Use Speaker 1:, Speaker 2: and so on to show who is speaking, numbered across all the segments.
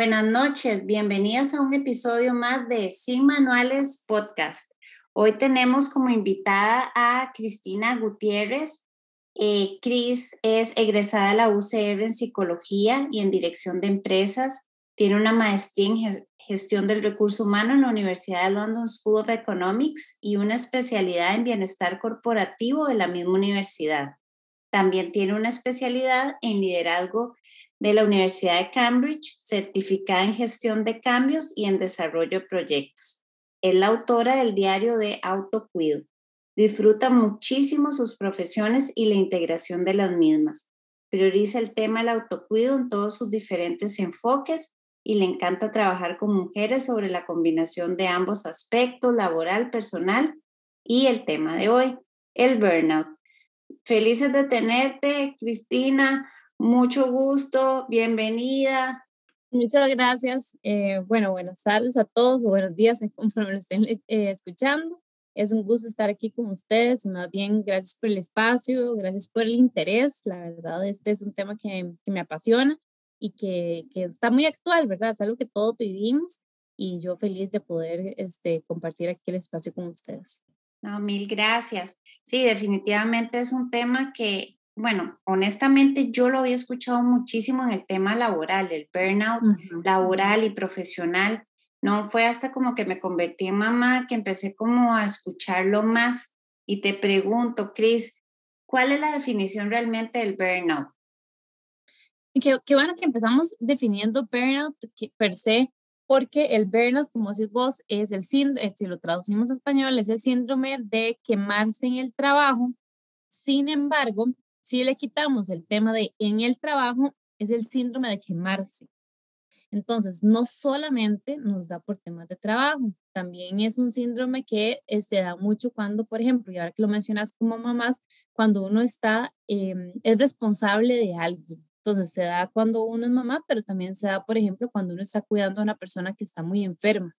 Speaker 1: Buenas noches, bienvenidas a un episodio más de Sin Manuales Podcast. Hoy tenemos como invitada a Cristina Gutiérrez. Eh, Cris es egresada de la UCR en Psicología y en Dirección de Empresas. Tiene una maestría en Gestión del Recurso Humano en la Universidad de London School of Economics y una especialidad en Bienestar Corporativo de la misma universidad. También tiene una especialidad en Liderazgo de la Universidad de Cambridge, certificada en gestión de cambios y en desarrollo de proyectos. Es la autora del diario de autocuido. Disfruta muchísimo sus profesiones y la integración de las mismas. Prioriza el tema del autocuido en todos sus diferentes enfoques y le encanta trabajar con mujeres sobre la combinación de ambos aspectos, laboral, personal y el tema de hoy, el burnout. Felices de tenerte, Cristina. Mucho gusto, bienvenida.
Speaker 2: Muchas gracias. Eh, bueno, buenas tardes a todos o buenos días conforme lo estén eh, escuchando. Es un gusto estar aquí con ustedes. Más bien, gracias por el espacio, gracias por el interés. La verdad, este es un tema que, que me apasiona y que, que, está muy actual, ¿verdad? Es algo que todos vivimos y yo feliz de poder este, compartir aquí el espacio con ustedes.
Speaker 1: No, mil gracias. Sí, definitivamente es un tema que, bueno, honestamente yo lo había escuchado muchísimo en el tema laboral, el burnout laboral y profesional. No fue hasta como que me convertí en mamá que empecé como a escucharlo más. Y te pregunto, Cris, ¿cuál es la definición realmente del burnout?
Speaker 2: Qué, qué bueno que empezamos definiendo burnout per se, porque el burnout, como decís vos, es el síndrome, eh, si lo traducimos a español, es el síndrome de quemarse en el trabajo. Sin embargo, si le quitamos el tema de en el trabajo, es el síndrome de quemarse. Entonces, no solamente nos da por temas de trabajo, también es un síndrome que se este, da mucho cuando, por ejemplo, y ahora que lo mencionas como mamás, cuando uno está, em, es responsable de alguien. Entonces, se da cuando uno es mamá, pero también se da, por ejemplo, cuando uno está cuidando a una persona que está muy enferma,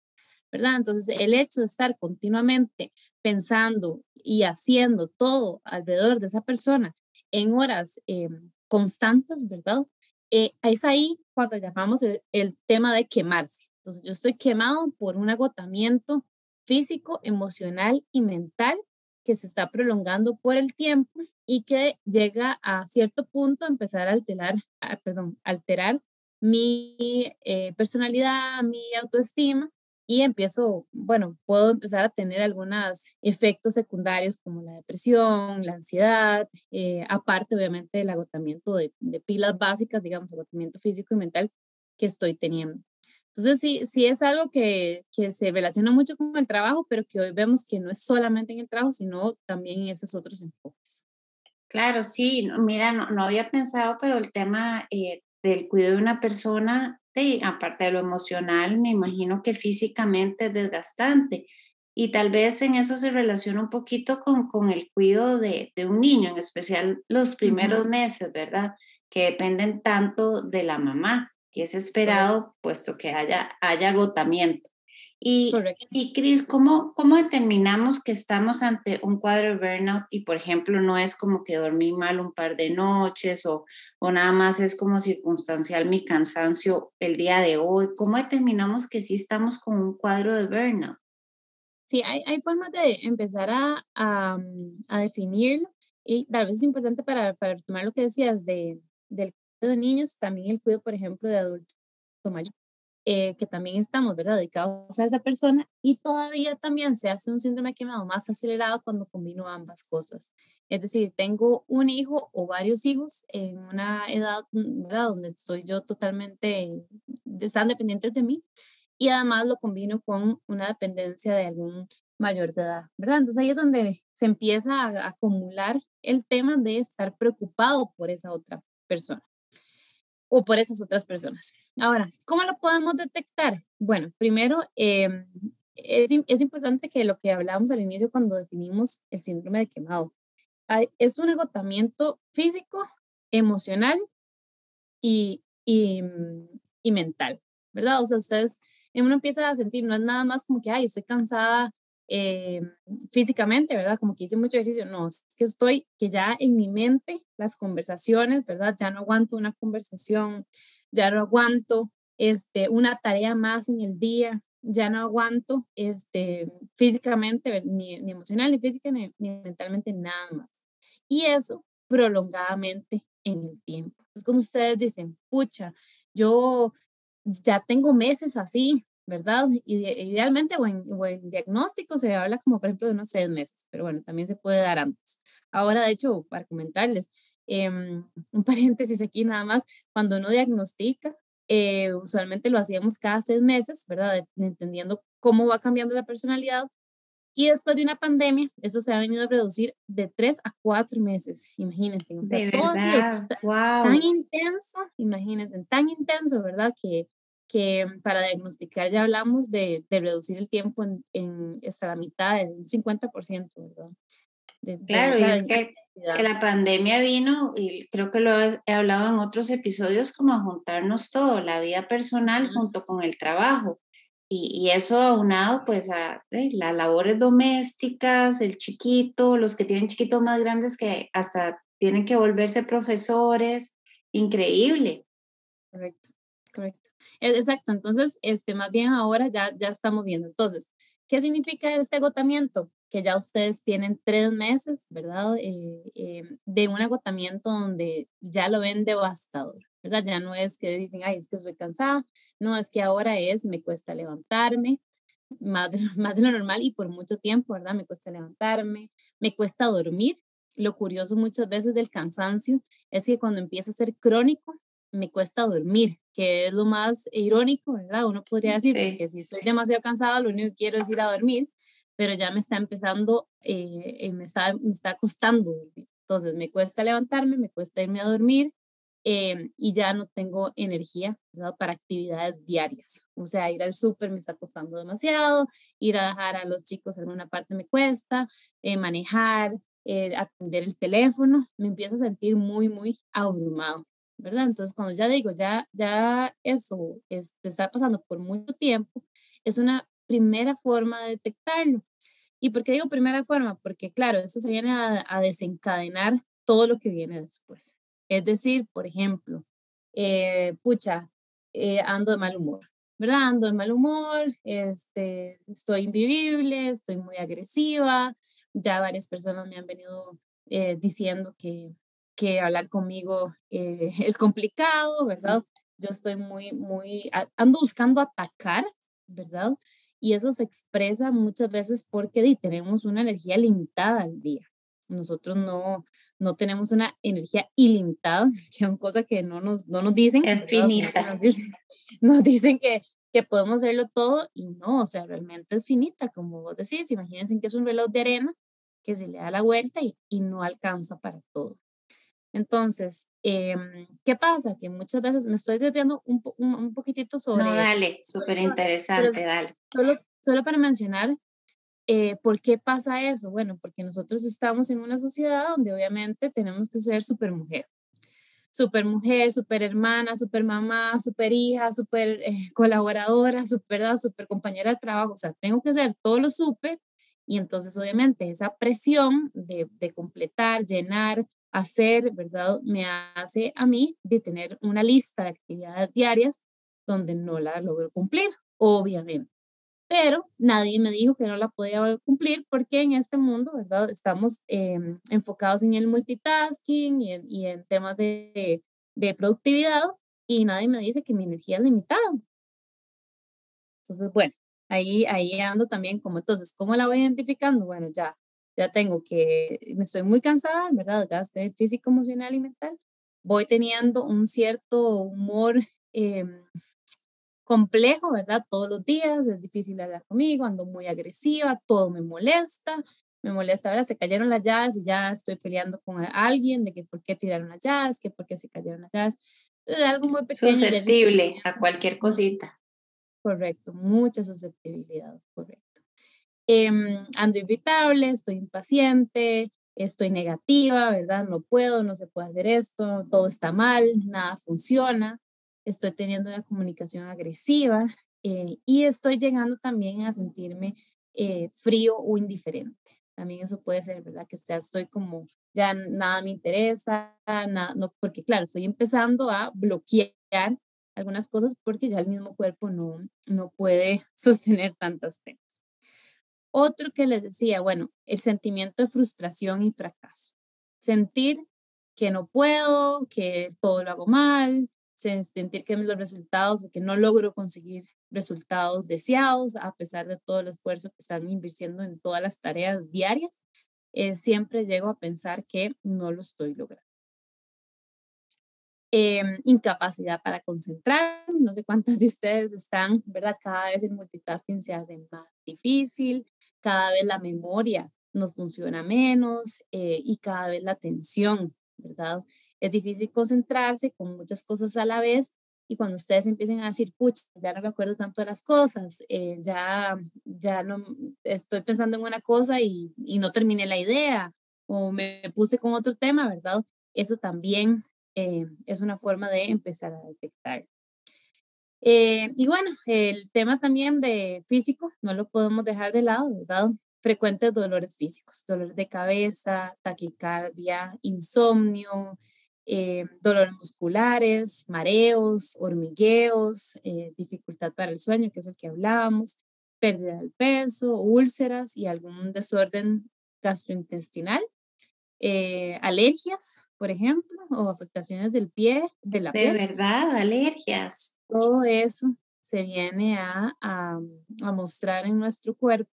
Speaker 2: ¿verdad? Entonces, el hecho de estar continuamente pensando y haciendo todo alrededor de esa persona en horas eh, constantes, ¿verdad? Eh, es ahí cuando llamamos el, tema de quemarse. Entonces, yo estoy quemado por un agotamiento físico, emocional y mental que se está prolongando por el tiempo y que llega a cierto punto a empezar a alterar, perdón, alterar mi eh, personalidad, mi autoestima y empiezo, bueno, puedo empezar a tener algunos efectos secundarios como la depresión, la ansiedad, eh, aparte obviamente del agotamiento de, de, pilas básicas, digamos, agotamiento físico y mental que estoy teniendo. Entonces, sí, sí es algo que, que se relaciona mucho con el trabajo, pero que hoy vemos que no es solamente en el trabajo, sino también en esos otros enfoques.
Speaker 1: Claro, sí, mira, no, no había pensado, pero el tema eh, del cuidado de una persona Sí, aparte de lo emocional, me imagino que físicamente es desgastante. Y tal vez en eso se relaciona un poquito con, con el cuidado de, de, un niño, en especial los primeros meses, ¿verdad? Que dependen tanto de la mamá, que es esperado, puesto que haya, haya agotamiento. Y, y Cris, ¿cómo, ¿cómo determinamos que estamos ante un cuadro de burnout y, por ejemplo, no es como que dormí mal un par de noches o, o nada más es como circunstancial mi cansancio el día de hoy? ¿Cómo determinamos que sí estamos con un cuadro de burnout?
Speaker 2: Sí, hay, hay formas de empezar a, a, a definirlo y tal vez es importante para, para tomar lo que decías de, del cuidado de niños, también el cuidado, por ejemplo, de adultos eh, que también estamos, ¿verdad?, dedicados a esa persona y todavía también se hace un síndrome quemado más acelerado cuando combino ambas cosas. Es decir, tengo un hijo o varios hijos en una edad, ¿verdad?, donde estoy yo totalmente, están dependientes de mí y además lo combino con una dependencia de algún mayor de edad, ¿verdad? Entonces ahí es donde se empieza a acumular el tema de estar preocupado por esa otra persona o por esas otras personas. Ahora, ¿cómo lo podemos detectar? Bueno, primero, em, es, es, importante que lo que hablábamos al inicio cuando definimos el síndrome de quemado, es un agotamiento físico, emocional y, y, y mental, ¿verdad? O sea, ustedes, uno empieza a sentir, no es nada más como que, ay, estoy cansada, eh, físicamente, ¿verdad? Como que hice mucho ejercicio, no, es que estoy, que ya en mi mente las conversaciones, ¿verdad? Ya no aguanto una conversación, ya no aguanto este, una tarea más en el día, ya no aguanto este, físicamente, ni, ni emocional, ni física, ni, ni, mentalmente, nada más. Y eso prolongadamente en el tiempo. Es cuando ustedes dicen, pucha, yo ya tengo meses así, ¿verdad? Idealmente o en, o en, diagnóstico se habla como por ejemplo de unos seis meses, pero bueno, también se puede dar antes. Ahora, de hecho, para comentarles, eh, un paréntesis aquí nada más, cuando uno diagnostica, eh, usualmente lo hacíamos cada seis meses, ¿verdad? Entendiendo cómo va cambiando la personalidad. Y después de una pandemia, esto se ha venido a reducir de tres a cuatro meses, imagínense. O sea,
Speaker 1: de verdad, wow.
Speaker 2: Tan intenso, imagínense, tan intenso, ¿verdad? Que, que para diagnosticar ya hablamos de, de reducir el tiempo en, en, hasta la mitad, de un 50%, ¿verdad?
Speaker 1: De, claro, y es que, que, la pandemia vino, y creo que lo he hablado en otros episodios, como a juntarnos todo, la vida personal uh -huh. junto con el trabajo. Y, y, eso aunado pues a eh, las labores domésticas, el chiquito, los que tienen chiquitos más grandes que hasta tienen que volverse profesores, increíble.
Speaker 2: Correcto, correcto. E, exacto, entonces, este, más bien ahora ya, ya estamos viendo. Entonces, ¿qué significa este agotamiento? que ya ustedes tienen tres meses, ¿verdad? Eh, eh, de un agotamiento donde ya lo ven devastador, ¿verdad? Ya no es que dicen, ay, es que estoy cansada, no, es que ahora es, me cuesta levantarme, más más de lo normal y por mucho tiempo, ¿verdad? Me cuesta levantarme, me cuesta dormir. Lo curioso muchas veces del cansancio es que cuando empieza a ser crónico, me cuesta dormir, que es lo más irónico, ¿verdad? Uno podría decir sí. que si estoy demasiado cansada, lo único que quiero es ir a dormir, pero ya me está empezando, eh, me, está, me está costando dormir. Entonces me cuesta levantarme, me cuesta irme a dormir eh, y ya no tengo energía ¿verdad? para actividades diarias. O sea, ir al súper me está costando demasiado, ir a dejar a los chicos en alguna parte me cuesta, eh, manejar, eh, atender el teléfono, me empiezo a sentir muy, muy abrumado. ¿Verdad? Entonces, cuando ya digo, ya, ya eso es, está pasando por mucho tiempo, es una primera forma de detectarlo. ¿Y por qué digo primera forma? Porque claro, esto se viene a, a desencadenar todo lo que viene después. Es decir, por ejemplo, eh, pucha, eh, ando de mal humor, ¿verdad? Ando de mal humor, este, estoy invivible, estoy muy agresiva, ya varias personas me han venido eh, diciendo que, que hablar conmigo eh, es complicado, ¿verdad? Yo estoy muy, muy, ando buscando atacar, ¿verdad? Y eso se expresa muchas veces porque tenemos una energía limitada al día. Nosotros no, no tenemos una energía ilimitada, que es una cosa que no nos, no nos dicen.
Speaker 1: Es finita.
Speaker 2: Nos dicen, nos dicen que, que podemos hacerlo todo y no, o sea, realmente es finita, como vos decís. Imagínense que es un reloj de arena que se le da la vuelta y, y no alcanza para todo. Entonces, eh, ¿qué pasa? Que muchas veces me estoy desviando un, un, un poquitito sobre...
Speaker 1: No, dale, súper interesante, dale.
Speaker 2: Solo, solo para mencionar eh, ¿Por qué pasa eso? Bueno, porque nosotros estamos en una sociedad donde obviamente tenemos que ser super mujer. Super mujer, super hermana, super mamá, super hija, super eh, colaboradora, super, super compañera de trabajo. O sea, tengo que ser todo lo super. Y entonces, obviamente, esa presión de, de completar, llenar, hacer, ¿verdad? Me hace a mí de tener una lista de actividades diarias donde no la logro cumplir, obviamente. Pero nadie me dijo que no la podía cumplir porque en este mundo, ¿verdad? Estamos eh, enfocados en el multitasking y en, y en temas de, de, productividad y nadie me dice que mi energía es limitada. Entonces, bueno, ahí, ahí ando también como entonces, ¿cómo la voy identificando? Bueno, ya ya tengo que, me estoy muy cansada, ¿verdad? Gaste físico, emocional y mental. Voy teniendo un cierto humor eh, complejo, ¿verdad? Todos los días, es difícil hablar conmigo, ando muy agresiva, todo me molesta, me molesta, ahora se cayeron las llaves y ya estoy peleando con alguien de que por qué tiraron las llaves, que por qué se cayeron las llaves. Es algo muy pequeño.
Speaker 1: Susceptible a cualquier cosita.
Speaker 2: Correcto, mucha susceptibilidad, correcto eh, ando irritable, estoy impaciente, estoy negativa, ¿verdad? No puedo, no se puede hacer esto, todo está mal, nada funciona, estoy teniendo una comunicación agresiva eh, y estoy llegando también a sentirme eh, frío o indiferente. También eso puede ser, ¿verdad? Que ya estoy como, ya nada me interesa, nada, no, porque claro, estoy empezando a bloquear algunas cosas porque ya el mismo cuerpo no, no puede sostener tantas temas. Otro que les decía, bueno, el sentimiento de frustración y fracaso. Sentir que no puedo, que todo lo hago mal, sentir que los resultados que no logro conseguir resultados deseados a pesar de todo el esfuerzo que están invirtiendo en todas las tareas diarias, eh, siempre llego a pensar que no lo estoy logrando. Em, incapacidad para concentrarme, no sé cuántas de ustedes están, ¿verdad? Cada vez el multitasking se hace más difícil, cada vez la memoria nos funciona menos eh, y cada vez la atención, ¿verdad? Es difícil concentrarse con muchas cosas a la vez y cuando ustedes empiecen a decir, pucha, ya no me acuerdo tanto de las cosas, eh, ya, ya no estoy pensando en una cosa y, y, no terminé la idea o me puse con otro tema, ¿verdad? Eso también eh, es una forma de empezar a detectar. Eh, y bueno, el tema también de físico, no lo podemos dejar de lado, ¿verdad? Frecuentes dolores físicos, dolores de cabeza, taquicardia, insomnio, eh, dolores musculares, mareos, hormigueos, eh, dificultad para el sueño, que es el que hablábamos, pérdida del peso, úlceras y algún desorden gastrointestinal, eh, alergias, por ejemplo, o afectaciones del pie, de la
Speaker 1: De verdad, alergias.
Speaker 2: Todo eso se viene a, a, a mostrar en nuestro cuerpo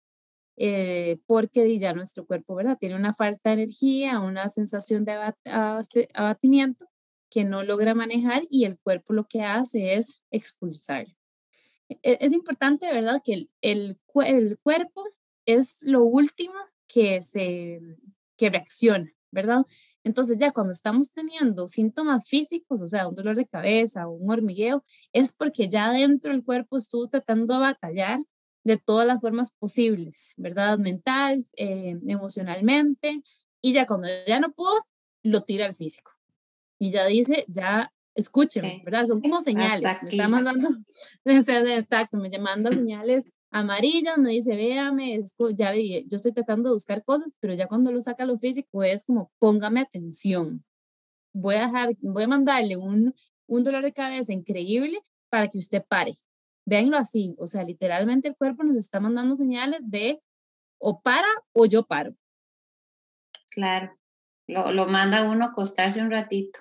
Speaker 2: eh, porque ya nuestro cuerpo, ¿verdad? Tiene una falta de energía, una sensación de abatimiento que no logra manejar y el cuerpo lo que hace es expulsar. E-, es importante, ¿verdad? Que el, el, el cuerpo es lo último que se que reacciona, ¿verdad? Entonces ya cuando estamos teniendo síntomas físicos, o sea, un dolor de cabeza o un hormigueo, es porque ya dentro del cuerpo estuvo tratando de batallar de todas las formas posibles, ¿verdad? Mental, eh, emocionalmente, y ya cuando ya no pudo, lo tira al físico. Y ya dice, ya escúcheme, ¿verdad? Son como señales. Me está mandando, exacto, me manda señales amarillas, me dice, véame, ya yo estoy tratando de buscar cosas, pero ya cuando lo saca lo físico es como, póngame atención. Voy a dejar, voy a mandarle un, un dolor de cabeza increíble para que usted pare, Véanlo así, o sea, literalmente el cuerpo nos está mandando señales de o para o yo paro.
Speaker 1: Claro, lo, lo manda uno a acostarse un ratito.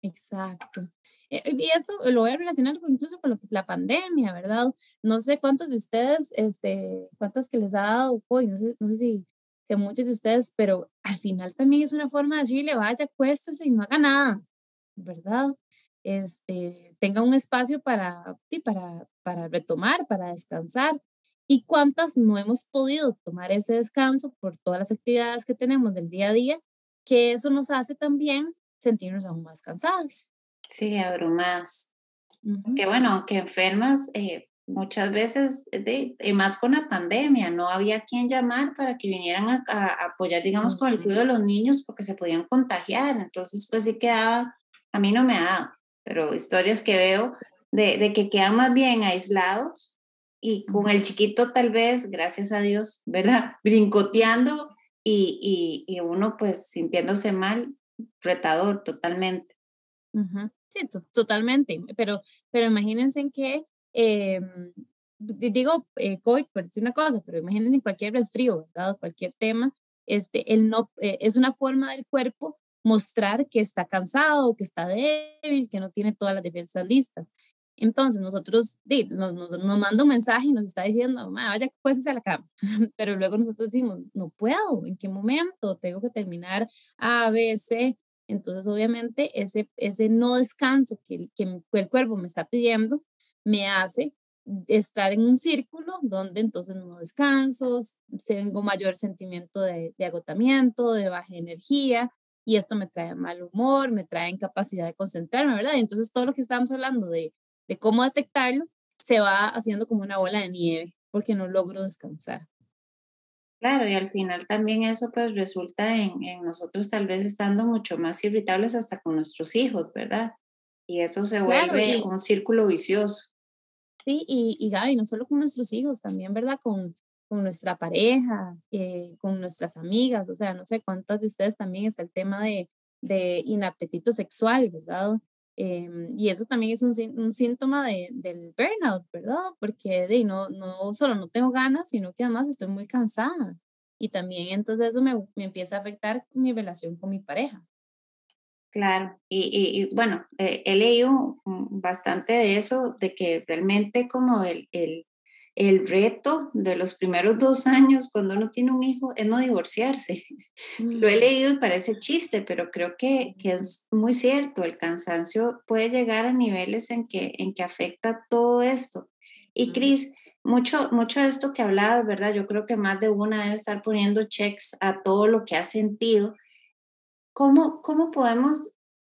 Speaker 2: Exacto. Eh, y eso lo voy a relacionar incluso con la pandemia, ¿verdad? No sé cuántos de ustedes, este, cuántas que les ha dado no sé, no sé si, si muchos de ustedes, pero al final también es una forma de decirle, vaya, acuéstese y no haga nada, ¿verdad? este, tenga un espacio para, para, para retomar, para descansar. ¿Y cuántas no hemos podido tomar ese descanso por todas las actividades que tenemos del día a día? Que eso nos hace también sentirnos aún más cansadas.
Speaker 1: Sí, abrumadas. Que bueno, aunque enfermas, eh, muchas veces, de, y más con la pandemia, no había quien llamar para que vinieran a, a apoyar, digamos, con el cuidado de los niños porque se podían contagiar. Entonces, pues sí quedaba, a mí no me ha dado pero historias que veo de, de que quedan más bien aislados y con el chiquito tal vez, gracias a Dios, ¿verdad? Brincoteando y, y, y uno pues sintiéndose mal, retador totalmente.
Speaker 2: Sí, totalmente, pero, pero imagínense en que, eh, digo, eh, COVID, por decir una cosa, pero imagínense en cualquier resfrío, ¿verdad? Cualquier tema, este, el no, eh, es una forma del cuerpo mostrar que está cansado, que está débil, que no tiene todas las defensas listas. Entonces nosotros nos, nos, nos manda un mensaje y nos está diciendo, vaya, pues a la cama. Pero luego nosotros decimos, no puedo, ¿en qué momento? Tengo que terminar A, B, C. Entonces obviamente ese, ese no descanso que, que el cuerpo me está pidiendo me hace estar en un círculo donde entonces no descanso, tengo mayor sentimiento de, de agotamiento, de baja energía, y esto me trae mal humor, me trae incapacidad de concentrarme, ¿verdad? Y entonces todo lo que estábamos hablando de, de cómo detectarlo se va haciendo como una bola de nieve porque no logro descansar.
Speaker 1: Claro, y al final también eso pues resulta en, en, nosotros tal vez estando mucho más irritables hasta con nuestros hijos, ¿verdad? Y eso se vuelve un círculo vicioso.
Speaker 2: Sí, y, y Gaby, no solo con nuestros hijos, también, ¿verdad? Con, con nuestra pareja, eh, con nuestras amigas, o sea, no sé cuántas de ustedes también está el tema de, de inapetito sexual, ¿verdad? Em, y eso también es un, un síntoma de, del burnout, ¿verdad? Porque de, no, no solo no tengo ganas, sino que además estoy muy cansada. Y también entonces eso me, me empieza a afectar mi relación con mi pareja.
Speaker 1: Claro, y, y, bueno, eh, he leído bastante de eso, de que realmente como el, el, el, reto de los primeros dos años cuando uno tiene un hijo es no divorciarse. Lo he leído y parece chiste, pero creo que, que, es muy cierto, el cansancio puede llegar a niveles en que, en que afecta todo esto. Y Cris, mucho, mucho de esto que hablabas, ¿verdad? Yo creo que más de una debe estar poniendo checks a todo lo que ha sentido ¿Cómo, ¿Cómo podemos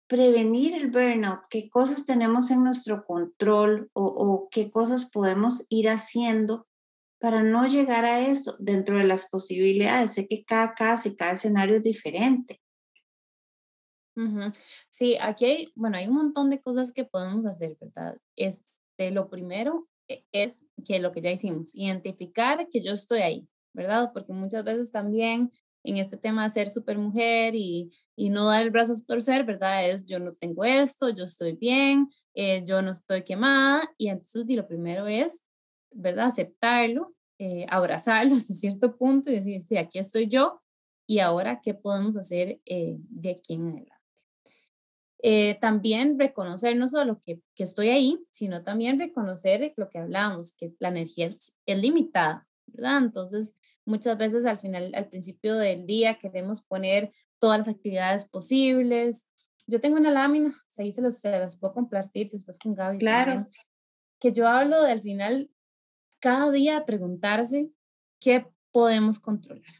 Speaker 1: prevenir el burnout? ¿Qué cosas tenemos en nuestro control o, qué cosas podemos ir haciendo para no llegar a esto dentro de las posibilidades? Sé que cada caso y cada escenario es diferente.
Speaker 2: Sí, aquí hay, bueno, hay un montón de cosas que podemos hacer, ¿verdad? Este, lo primero e, es que lo que ya hicimos, identificar que yo estoy ahí, ¿verdad? Porque muchas veces también en este tema de ser super mujer y, y, no dar el brazo a torcer, ¿verdad? Es yo no tengo esto, yo estoy bien, eh, yo no estoy quemada y entonces y lo primero es, ¿verdad? Aceptarlo, eh, abrazarlo hasta cierto punto y decir, sí, aquí estoy yo y ahora, ¿qué podemos hacer eh, de aquí en adelante? también reconocer no solo que, que, estoy ahí, sino también reconocer lo que hablamos, que la energía es, es limitada, ¿verdad? Entonces, Muchas veces al final, al principio del día queremos poner todas las actividades posibles. Yo tengo una lámina, ahí se, los, se las puedo compartir después con Gaby.
Speaker 1: Claro.
Speaker 2: que yo hablo de al final, cada día preguntarse qué podemos controlar,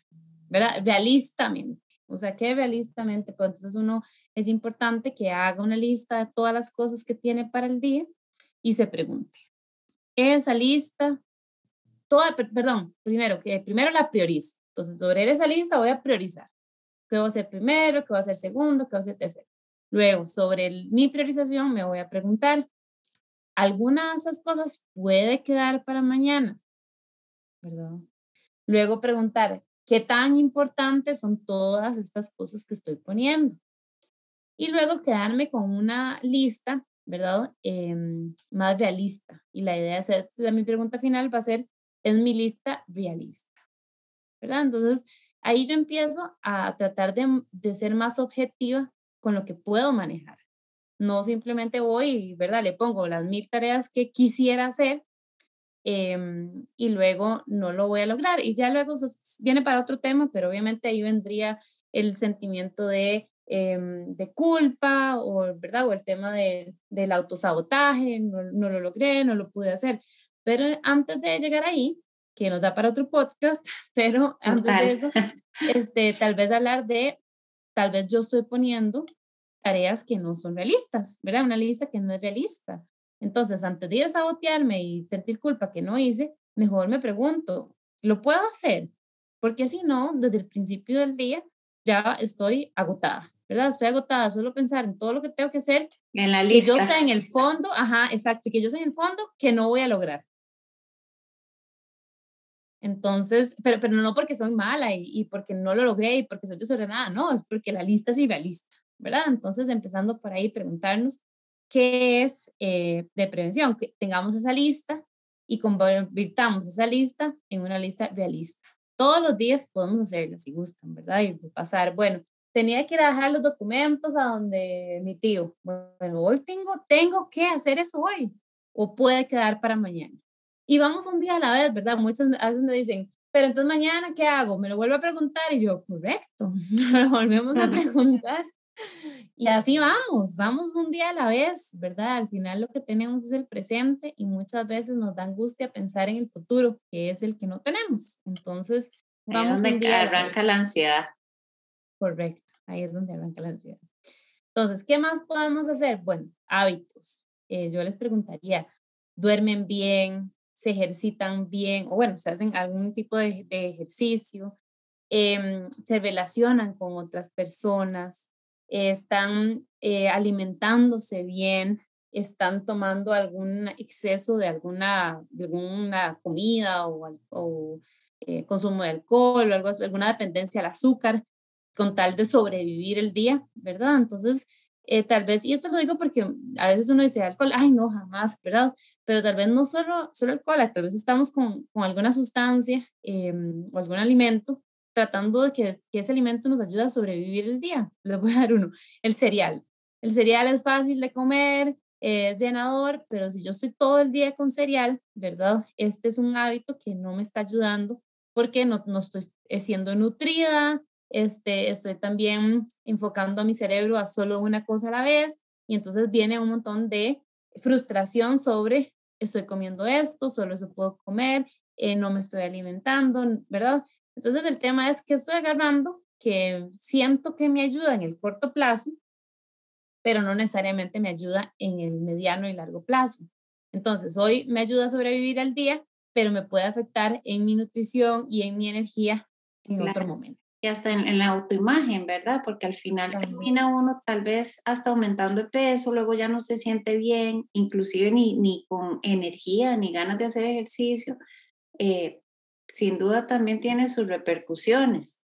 Speaker 2: ¿verdad? Realistamente. O sea, que realistamente, pues entonces uno es importante que haga una lista de todas las cosas que tiene para el día y se pregunte, ¿esa lista toda, perdón, primero, que primero la priorizo. Entonces, sobre esa lista voy a priorizar. ¿Qué voy a hacer primero? ¿Qué voy a hacer segundo? ¿Qué voy a hacer tercero? Luego, sobre mi priorización, me voy a preguntar, ¿alguna de esas cosas puede quedar para mañana? ¿Verdad? Luego preguntar, ¿qué tan importantes son todas estas cosas que estoy poniendo? Y luego quedarme con una lista, ¿verdad? Em, más realista. Y la idea es, es, mi pregunta final va a ser, es mi lista realista, ¿verdad? Entonces, ahí yo empiezo a tratar de, de ser más objetiva con lo que puedo manejar. No simplemente voy, ¿verdad? Le pongo las mil tareas que quisiera hacer em, y luego no lo voy a lograr. Y ya luego viene para otro tema, pero obviamente ahí vendría el sentimiento de, em, de culpa o, ¿verdad? o el tema de, del autosabotaje, no, no lo logré, no lo pude hacer. Pero antes de llegar ahí, que nos da para otro podcast, pero antes de eso, este, tal vez hablar de, tal vez yo estoy poniendo tareas que no son realistas, ¿verdad? Una lista que no es realista. Entonces, antes de ir a sabotearme y sentir culpa que no hice, mejor me pregunto, ¿lo puedo hacer? Porque si no, desde el principio del día ya estoy agotada, ¿verdad? Estoy agotada, solo pensar en todo lo que tengo que hacer.
Speaker 1: En la lista.
Speaker 2: Que yo sé en el fondo, ajá, exacto, que yo sé en el fondo que no voy a lograr. Entonces, pero, pero no porque soy mala y, y, porque no lo logré y porque soy desordenada, no, es porque la lista es irrealista, ¿verdad? Entonces, empezando por ahí, preguntarnos qué es eh, de prevención, que tengamos esa lista y convirtamos esa lista en una lista realista. Todos los días podemos hacerlo si gustan, ¿verdad? Y pasar, bueno, tenía que ir a dejar los documentos a donde mi tío, bueno, hoy tengo, tengo que hacer eso hoy o puede quedar para mañana y vamos un día a la vez, ¿verdad? Muchas veces me dicen, pero entonces mañana, ¿qué hago? Me lo vuelvo a preguntar y yo, correcto, lo volvemos a preguntar. Y así vamos, vamos un día a la vez, ¿verdad? Al final lo que tenemos es el presente y muchas veces nos da angustia pensar en el futuro, que es el que no tenemos. Entonces,
Speaker 1: vamos ahí es donde arranca la ansiedad.
Speaker 2: Correcto, ahí es donde arranca la ansiedad. Entonces, ¿qué más podemos hacer? Bueno, hábitos. Eh, yo les preguntaría, ¿duermen bien? se ejercitan bien o bueno, se hacen algún tipo de, ejercicio, em, se relacionan con otras personas, están eh, alimentándose bien, están tomando algún exceso de alguna, alguna comida o, eh, consumo de alcohol o algo, alguna dependencia al azúcar con tal de sobrevivir el día, ¿verdad? Entonces, eh, tal vez, y esto lo digo porque a veces uno dice alcohol, ay no, jamás, ¿verdad? Pero tal vez no solo, solo alcohol, tal vez estamos con, con alguna sustancia em, o algún alimento tratando de que, que, ese alimento nos ayude a sobrevivir el día. Les voy a dar uno, el cereal. El cereal es fácil de comer, es llenador, pero si yo estoy todo el día con cereal, ¿verdad? Este es un hábito que no me está ayudando porque no, no estoy siendo nutrida, este, estoy también enfocando a mi cerebro a solo una cosa a la vez y entonces viene un montón de frustración sobre estoy comiendo esto, solo eso puedo comer, eh, no me estoy alimentando, ¿verdad? Entonces el tema es que estoy agarrando que siento que me ayuda en el corto plazo, pero no necesariamente me ayuda en el mediano y largo plazo. Entonces, hoy me ayuda a sobrevivir al día, pero me puede afectar en mi nutrición y en mi energía en otro momento
Speaker 1: y hasta en, la autoimagen, ¿verdad? Porque al final termina uno tal vez hasta aumentando el peso, luego ya no se siente bien, inclusive ni, ni con energía, ni ganas de hacer ejercicio. Eh, sin duda también tiene sus repercusiones.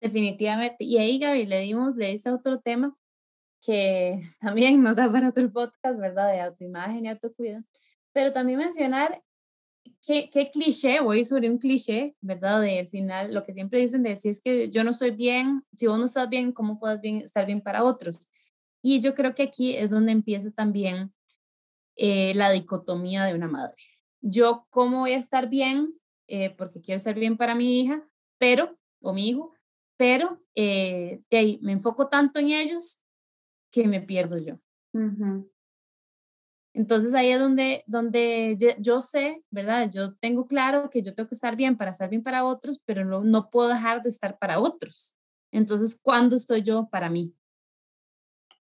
Speaker 2: Definitivamente. Y ahí, Gaby, le dimos, le hice otro tema que también nos da para otro podcast, ¿verdad? De autoimagen y autocuidado. Pero también mencionar qué, qué cliché, voy sobre un cliché, ¿verdad? De al final, lo que siempre dicen de si es que yo no estoy bien, si vos no estás bien, ¿cómo puedes bien, estar bien para otros? Y yo creo que aquí es donde empieza también eh, la dicotomía de una madre. Yo, ¿cómo voy a estar bien? Eh, porque quiero estar bien para mi hija, pero, o mi hijo, pero eh, de ahí me enfoco tanto en ellos que me pierdo yo. Entonces ahí es donde, donde yo sé, ¿verdad? Yo tengo claro que yo tengo que estar bien para estar bien para otros, pero no, no puedo dejar de estar para otros. Entonces, ¿cuándo estoy yo para mí?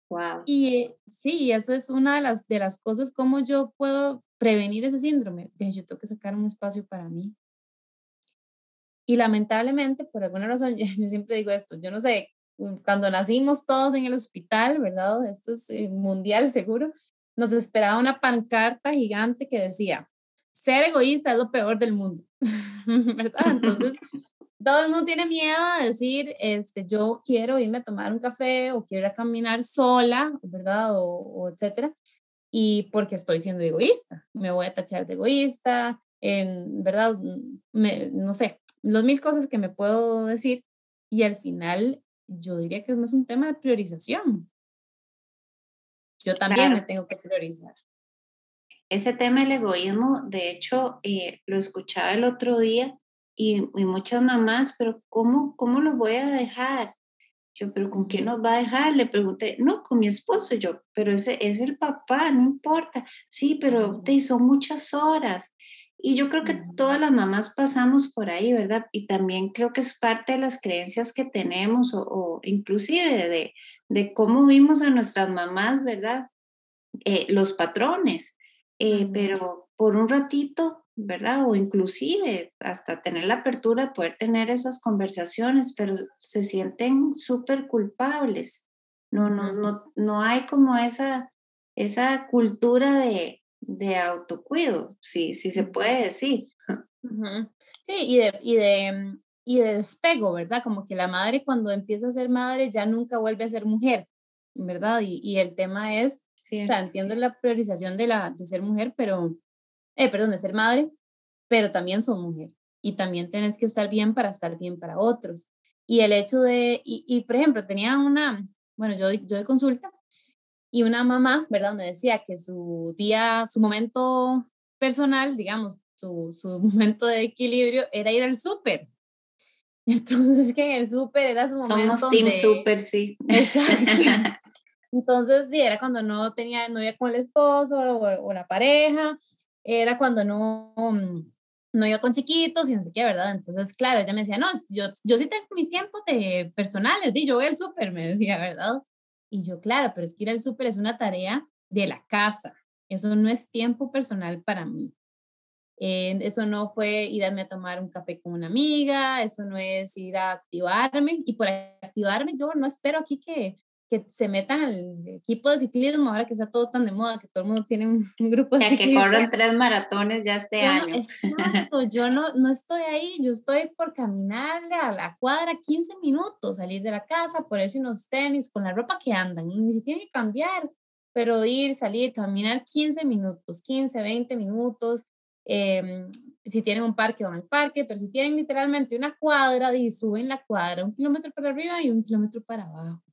Speaker 1: Wow.
Speaker 2: Y sí, eso es una de las, de las cosas, cómo yo puedo prevenir ese síndrome. De yo tengo que sacar un espacio para mí. Y lamentablemente, por alguna razón, yo siempre digo esto, yo no sé, cuando nacimos todos en el hospital, ¿verdad? Esto es eh, mundial seguro, nos esperaba una pancarta gigante que decía, ser egoísta es lo peor del mundo, ¿verdad? Entonces, todo el mundo tiene miedo de decir, este, yo quiero irme a tomar un café o quiero ir a caminar sola, ¿verdad? O, etcétera. Y porque estoy siendo egoísta, me voy a tachar de egoísta, en, ¿verdad? Me, no sé, los mil cosas que me puedo decir. Y al final, yo diría que es más un tema de priorización. Yo también me tengo que priorizar.
Speaker 1: Ese tema del egoísmo, de hecho, eh, lo escuchaba el otro día y, muchas mamás, pero ¿cómo, ¿cómo lo voy a dejar? Yo, pero ¿con quién nos va a dejar? Le pregunté, no, con mi esposo. Yo, pero ese es el papá, no importa. Sí, pero te hizo muchas horas. Y yo creo que todas las mamás pasamos por ahí, ¿verdad? Y también creo que es parte de las creencias que tenemos o, inclusive de, de, cómo vimos a nuestras mamás, ¿verdad? Eh, los patrones. Eh, pero por un ratito, ¿verdad? O inclusive hasta tener la apertura de poder tener esas conversaciones, pero se sienten súper culpables. No, no, no, no hay como esa, esa cultura de, de autocuido, si sí, sí se puede decir.
Speaker 2: Sí, y de, y, de, y de despego, ¿verdad? Como que la madre cuando empieza a ser madre ya nunca vuelve a ser mujer, ¿verdad? Y, y el tema es, o sea, entiendo la priorización de, la, de ser mujer, pero, eh, perdón, de ser madre, pero también son mujer. Y también tienes que estar bien para estar bien para otros. Y el hecho de, y, y por ejemplo, tenía una, bueno, yo, yo de consulta y una mamá, ¿verdad? Me decía que su día, su momento personal, digamos, su, su momento de equilibrio era ir al súper. Entonces, que en el súper era su momento.
Speaker 1: Somos team súper, sí.
Speaker 2: Exacto. Entonces, sí, era cuando no tenía novia con el esposo o, la pareja, era cuando no, no iba con chiquitos y no sé qué, ¿verdad? Entonces, claro, ella me decía, no, yo, yo sí tengo mis tiempos de personales, di, yo voy al súper, me decía, ¿verdad? Y yo, claro, pero es que ir al súper es una tarea de la casa. Eso no es tiempo personal para mí. Eh, eso no fue ir a tomar un café con una amiga, eso no es ir a activarme. Y por activarme, yo no espero aquí que, que se metan al equipo de ciclismo, ahora que está todo tan de moda, que todo el mundo tiene un, grupo de
Speaker 1: ya que corren tres maratones ya este año.
Speaker 2: exacto, yo no, no estoy ahí, yo estoy por caminarle a la cuadra 15 minutos, salir de la casa, ponerse unos tenis con la ropa que andan, ni siquiera tiene que cambiar, pero ir, salir, caminar 15 minutos, 15, 20 minutos, em, si tienen un parque van al parque, pero si tienen literalmente una cuadra, y suben la cuadra un kilómetro para arriba y un kilómetro para abajo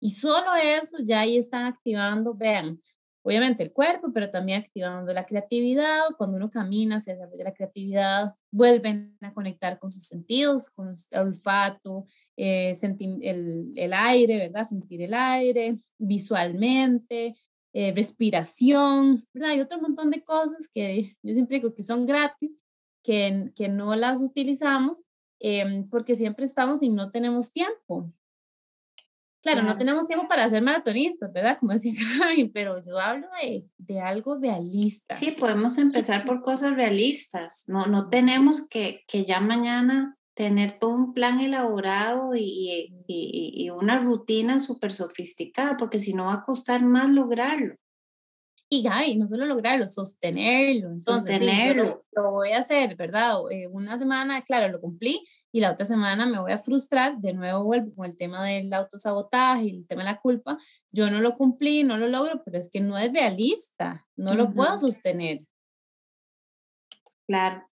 Speaker 2: y solo eso ya ahí están activando, vean, obviamente el cuerpo, pero también activando la creatividad. Cuando uno camina, se desarrolla la creatividad, vuelven a conectar con sus sentidos, con el olfato, eh, sentir el, el, aire, ¿verdad? Sentir el aire visualmente, eh, respiración, ¿verdad? Hay otro montón de cosas que yo siempre digo que son gratis, que, que no las utilizamos em, porque siempre estamos y no tenemos tiempo. Claro, no tenemos tiempo para ser maratonistas, ¿verdad? Como decía Javi, pero yo hablo de, de, algo realista.
Speaker 1: Sí, podemos empezar por cosas realistas. No, no tenemos que, que ya mañana tener todo un plan elaborado y, y, y una rutina súper sofisticada, porque si no va a costar más lograrlo
Speaker 2: y ya, y no solo lograrlo, sostenerlo. Entonces, sostenerlo. lo, voy a hacer, ¿verdad? Eh, una semana, claro, lo cumplí y la otra semana me voy a frustrar, de nuevo vuelvo con el tema del autosabotaje y el tema de la culpa. Yo no lo cumplí, no lo logro, pero es que no es realista, no lo puedo sostener.
Speaker 1: Claro.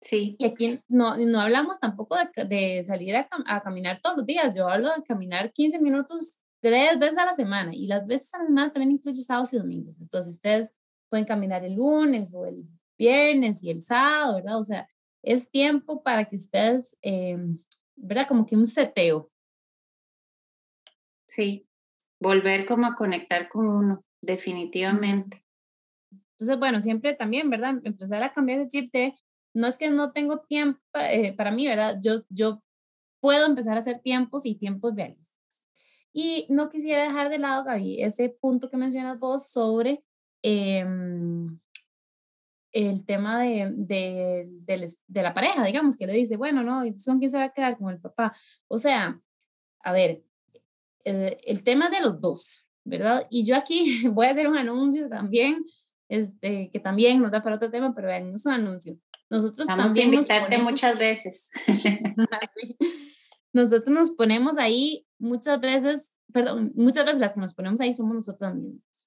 Speaker 1: Sí.
Speaker 2: Y aquí no, no hablamos tampoco de, de salir a, a, caminar todos los días, yo hablo de caminar 15 minutos tres veces a la semana y las veces a la semana también incluye sábados y domingos. Entonces ustedes pueden caminar el lunes o el viernes y el sábado, ¿verdad? O sea, es tiempo para que ustedes, eh, ¿verdad? Como que un seteo.
Speaker 1: Sí, volver como a conectar con uno, definitivamente.
Speaker 2: Entonces, bueno, siempre también, ¿verdad? Empezar a cambiar ese chip de, no es que no tengo tiempo para, eh, para mí, ¿verdad? Yo, yo puedo empezar a hacer tiempos y tiempos reales. Y no quisiera dejar de lado, Gaby, ese punto que mencionas vos sobre em, el tema de, de, de, la pareja, digamos, que le dice, bueno, no, ¿son quién se va a quedar con el papá? O sea, a ver, eh, el tema de los dos, ¿verdad? Y yo aquí voy a hacer un anuncio también, este, que también nos da para otro tema, pero vean, es un anuncio. Nosotros
Speaker 1: Vamos también a invitarte muchas veces.
Speaker 2: nosotros nos ponemos ahí muchas veces, perdón, muchas veces las que nos ponemos ahí somos nosotras mismas.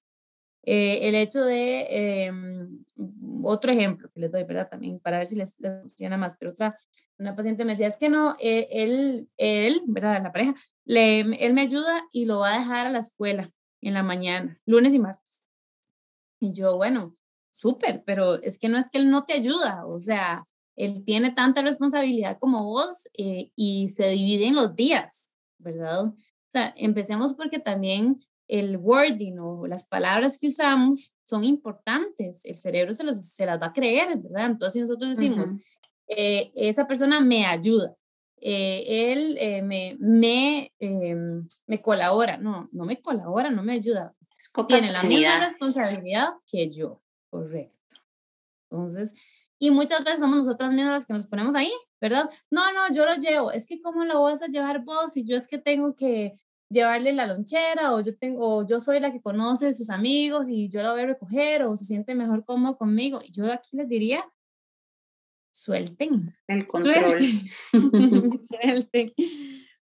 Speaker 2: Eh, el hecho de, em, otro ejemplo que les doy, ¿verdad? También para ver si les, funciona más, pero otra, una paciente me decía, es que no, eh, él, él, ¿verdad? La pareja, le, él me ayuda y lo va a dejar a la escuela en la mañana, lunes y martes. Y yo, bueno, súper, pero es que no es que él no te ayuda, o sea, él tiene tanta responsabilidad como vos eh, y se divide en los días, ¿verdad? O sea, empecemos porque también el wording o las palabras que usamos son importantes. El cerebro se, los, se las va a creer, ¿verdad? Entonces nosotros decimos, eh, esa persona me ayuda, eh, él me, me, em, me colabora. No, no me colabora, no me ayuda. Tiene la misma responsabilidad que yo, correcto. Entonces, y muchas veces somos nosotras mismas las que nos ponemos ahí, ¿verdad? No, no, yo lo llevo. Es que ¿cómo lo vas a llevar vos? Y yo es que tengo que llevarle la lonchera o yo tengo yo soy la que conoce a sus amigos y yo la voy a recoger o se siente mejor cómodo conmigo. Y yo aquí les diría, suelten.
Speaker 1: El control.
Speaker 2: Suelten. suelten.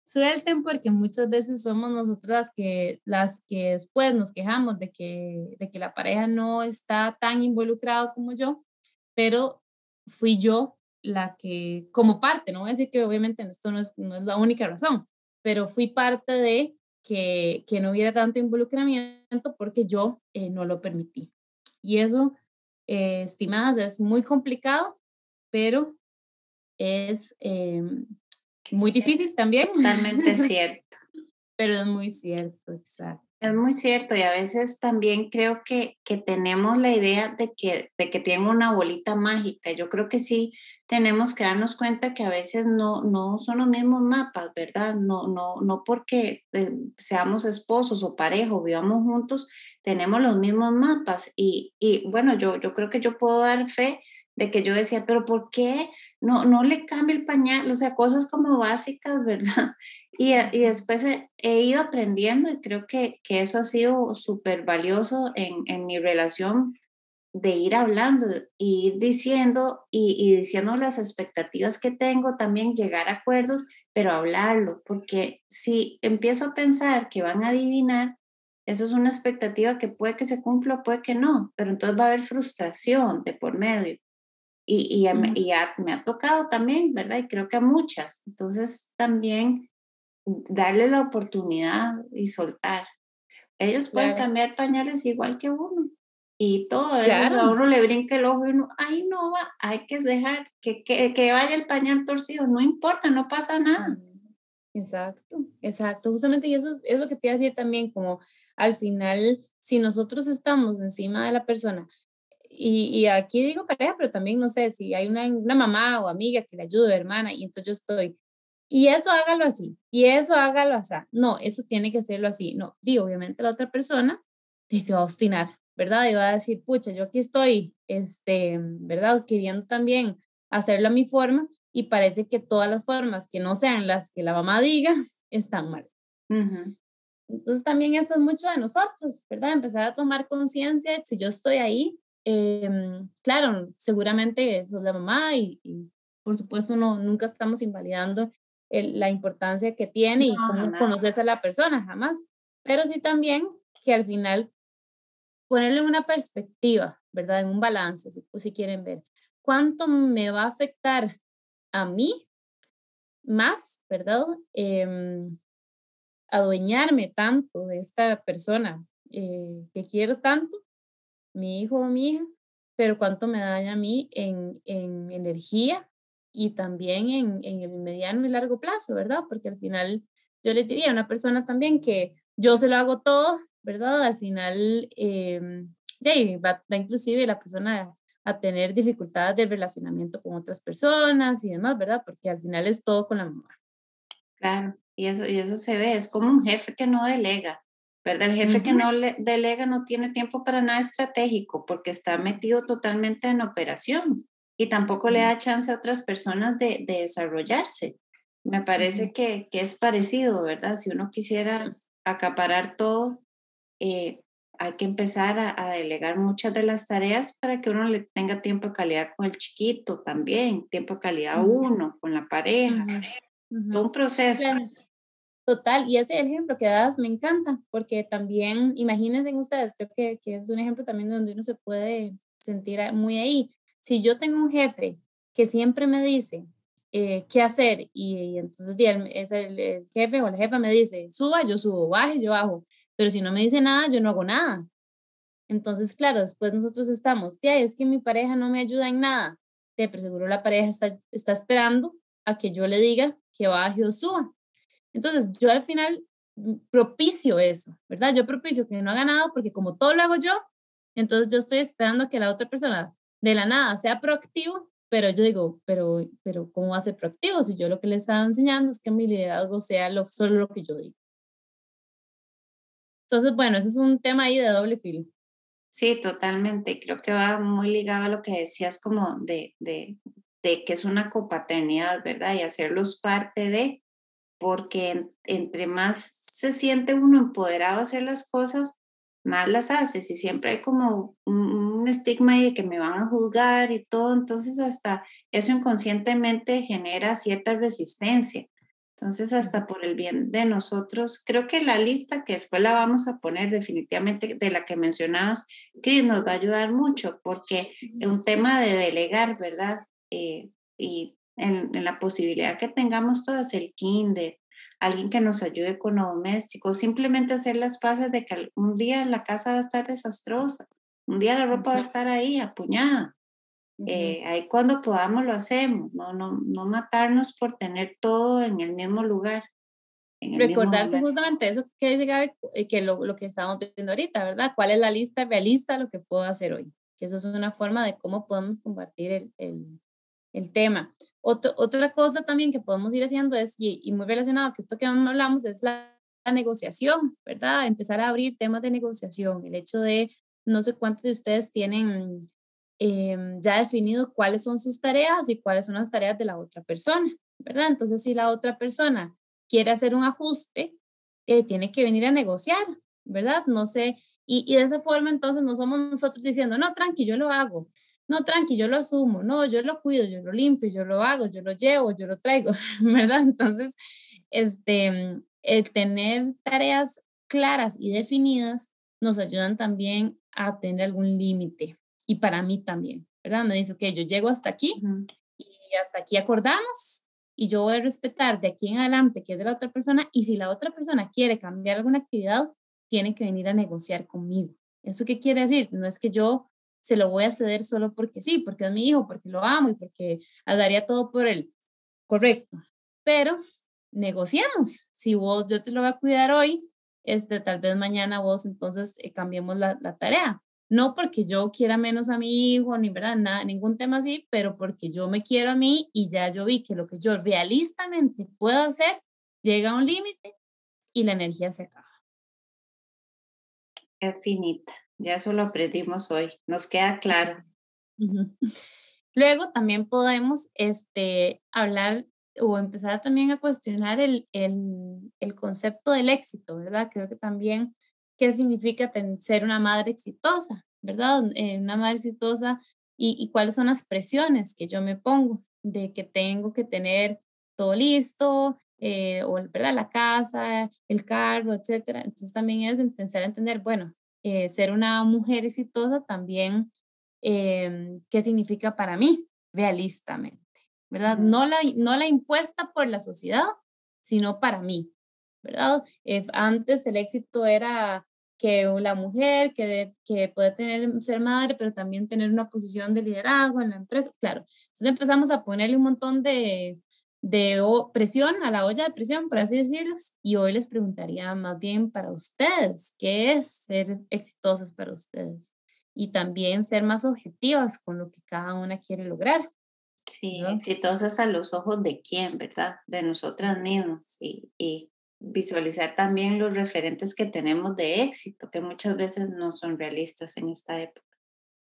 Speaker 2: Suelten porque muchas veces somos nosotras que, las que después nos quejamos de que, de que la pareja no está tan involucrado como yo pero fui yo la que, como parte, no voy a decir que obviamente esto no es, no es la única razón, pero fui parte de que, que no hubiera tanto involucramiento porque yo eh, no lo permití. Y eso, eh, estimadas, es muy complicado, pero es eh, muy difícil también.
Speaker 1: Totalmente cierto.
Speaker 2: pero es muy cierto, exacto.
Speaker 1: Es muy cierto y a veces también creo que, que tenemos la idea de que, de que tienen una bolita mágica. Yo creo que sí tenemos que darnos cuenta que a veces no, no son los mismos mapas, ¿verdad? No, no, no porque eh, seamos esposos o pareja o vivamos juntos, tenemos los mismos mapas. Y, y bueno, yo, yo creo que yo puedo dar fe de que yo decía, pero ¿por qué no, no le cambia el pañal? O sea, cosas como básicas, ¿verdad? Y, y después he, ido aprendiendo y creo que, que eso ha sido súper valioso en, en, mi relación de ir hablando, ir diciendo y, y diciendo las expectativas que tengo, también llegar a acuerdos, pero hablarlo, porque si empiezo a pensar que van a adivinar, eso es una expectativa que puede que se cumpla, puede que no, pero entonces va a haber frustración de por medio. Y, y, y me ha tocado también, ¿verdad? Y creo que a muchas. Entonces también darle la oportunidad y soltar. Ellos pueden cambiar pañales igual que uno. Y todo eso a uno le brinca el ojo y uno, ay, no va, hay que dejar que, que, que vaya el pañal torcido, no importa, no pasa nada.
Speaker 2: Exacto, exacto. Justamente y eso es, lo que te iba a decir también, como al final, si nosotros estamos encima de la persona, y, y, aquí digo pareja, pero también no sé si hay una, una, mamá o amiga que le ayude, hermana, y entonces yo estoy, y eso hágalo así, y eso hágalo así. No, eso tiene que hacerlo así. No, digo, obviamente la otra persona se va a obstinar, ¿verdad? Y va a decir, pucha, yo aquí estoy, este, ¿verdad? Queriendo también hacerlo a mi forma, y parece que todas las formas que no sean las que la mamá diga están mal. Entonces también eso es mucho de nosotros, ¿verdad? Empezar a tomar conciencia, si yo estoy ahí, em, claro, seguramente eso es la mamá y, por supuesto no, nunca estamos invalidando la importancia que tiene y cómo conoces a la persona, jamás. Pero sí también que al final ponerle una perspectiva, ¿verdad? En un balance, si, si quieren ver. ¿Cuánto me va a afectar a mí más, ¿verdad? Eh, adueñarme tanto de esta persona eh, que quiero tanto, mi hijo o mi hija, pero cuánto me daña a mí en, en energía y también en, en, el mediano y largo plazo, ¿verdad? Porque al final yo le diría a una persona también que yo se lo hago todo, ¿verdad? Al final, eh, va, va, inclusive la persona a tener dificultades de relacionamiento con otras personas y demás, ¿verdad? Porque al final es todo con la mamá.
Speaker 1: Claro, y eso, y eso se ve, es como un jefe que no delega, ¿verdad? El jefe que no le delega no tiene tiempo para nada estratégico porque está metido totalmente en operación y tampoco le da chance a otras personas de, de desarrollarse. Me parece que, que, es parecido, ¿verdad? Si uno quisiera acaparar todo, eh, hay que empezar a, delegar muchas de las tareas para que uno le tenga tiempo de calidad con el chiquito también, tiempo de calidad uno, con la pareja, un proceso.
Speaker 2: Total, y ese ejemplo que das me encanta, porque también, imagínense ustedes, creo que, que es un ejemplo también donde uno se puede sentir muy ahí. Si yo tengo un jefe que siempre me dice eh, qué hacer y, entonces es el, el, jefe o la jefa me dice, suba, yo subo, baje, yo bajo pero si no me dice nada, yo no hago nada. Entonces, claro, después nosotros estamos, tía, es que mi pareja no me ayuda en nada. pero seguro la pareja está, está esperando a que yo le diga que baje o suba. Entonces, yo al final mm, propicio eso, ¿verdad? Yo propicio que no haga nada porque como todo lo hago yo, entonces yo estoy esperando que la otra persona de la nada sea proactivo, pero yo digo, pero, pero ¿cómo va a ser proactivo si yo lo que le he estado enseñando es que mi liderazgo sea lo, solo lo que yo digo? Entonces, bueno, ese es un tema ahí de doble filo.
Speaker 1: Sí, totalmente. Creo que va muy ligado a lo que decías como de, de, de que es una copaternidad, ¿verdad? Y hacerlos parte de, porque entre más se siente uno empoderado a hacer las cosas, más las haces y siempre hay como un, estigma de que me van a juzgar y todo, entonces hasta eso inconscientemente genera cierta resistencia. Entonces, hasta por el bien de nosotros, creo que la lista que después la vamos a poner definitivamente de la que mencionabas, que nos va a ayudar mucho, porque es un tema de delegar, ¿verdad? Eh, y en, la posibilidad que tengamos todas, el kinder, alguien que nos ayude con lo doméstico, simplemente hacer las paces de que un día la casa va a estar desastrosa, un día la ropa va a estar ahí apuñada, eh, ahí cuando podamos lo hacemos, no, no, no matarnos por tener todo en el mismo lugar.
Speaker 2: Recordarse justamente eso que dice Gaby, eh, que lo, lo, que estamos viendo ahorita, ¿verdad? ¿Cuál es la lista realista de lo que puedo hacer hoy? Que eso es una forma de cómo podemos compartir el, el, el tema. otra cosa también que podemos ir haciendo es, y, y muy relacionado que esto que hablamos, es la, la negociación, ¿verdad? Empezar a abrir temas de negociación, el hecho de, no sé cuántos de ustedes tienen em, ya definido cuáles son sus tareas y cuáles son las tareas de la otra persona, ¿verdad? Entonces, si la otra persona quiere hacer un ajuste, eh, tiene que venir a negociar, ¿verdad? No sé, y, y, de esa forma entonces no somos nosotros diciendo, no, tranqui, yo lo hago, no, tranqui, yo lo asumo, no, yo lo cuido, yo lo limpio, yo lo hago, yo lo llevo, yo lo traigo, ¿verdad? Entonces, este, el tener tareas claras y definidas nos ayudan también a tener algún límite. Y para mí también, ¿verdad? Me dice, ok, yo llego hasta aquí y hasta aquí acordamos y yo voy a respetar de aquí en adelante que es de la otra persona y si la otra persona quiere cambiar alguna actividad, tiene que venir a negociar conmigo. ¿Eso qué quiere decir? No es que yo se lo voy a ceder solo porque sí, porque es mi hijo, porque lo amo y porque daría todo por él. Correcto. Pero negociemos. Si vos, yo te lo voy a cuidar hoy, este, tal vez mañana vos entonces eh, cambiemos la, la, tarea. No porque yo quiera menos a mi hijo, ni verdad, nada, ningún tema así, pero porque yo me quiero a mí y ya yo vi que lo que yo realistamente puedo hacer llega a un límite y la energía se acaba.
Speaker 1: Es finita, ya eso lo aprendimos hoy, nos queda claro.
Speaker 2: Luego también podemos este, hablar o empezar también a cuestionar el, el, el, concepto del éxito, ¿verdad? Creo que también qué significa ser una madre exitosa, ¿verdad? Eh, una madre exitosa y, y, cuáles son las presiones que yo me pongo de que tengo que tener todo listo, eh, o ¿verdad? la casa, el carro, etcétera. Entonces también es empezar a entender, bueno, eh, ser una mujer exitosa también, em, ¿qué significa para mí realistamente? ¿verdad? No la, no la impuesta por la sociedad, sino para mí, ¿verdad? antes el éxito era que la mujer que, que puede tener, ser madre, pero también tener una posición de liderazgo en la empresa, claro. Entonces empezamos a ponerle un montón de, de presión a la olla de presión, por así decirlo, y hoy les preguntaría más bien para ustedes, ¿qué es ser exitosas para ustedes? Y también ser más objetivas con lo que cada una quiere lograr.
Speaker 1: Sí, exitosas a los ojos de quién, ¿verdad? De nosotras mismas y, y visualizar también los referentes que tenemos de éxito, que muchas veces no son realistas en esta época.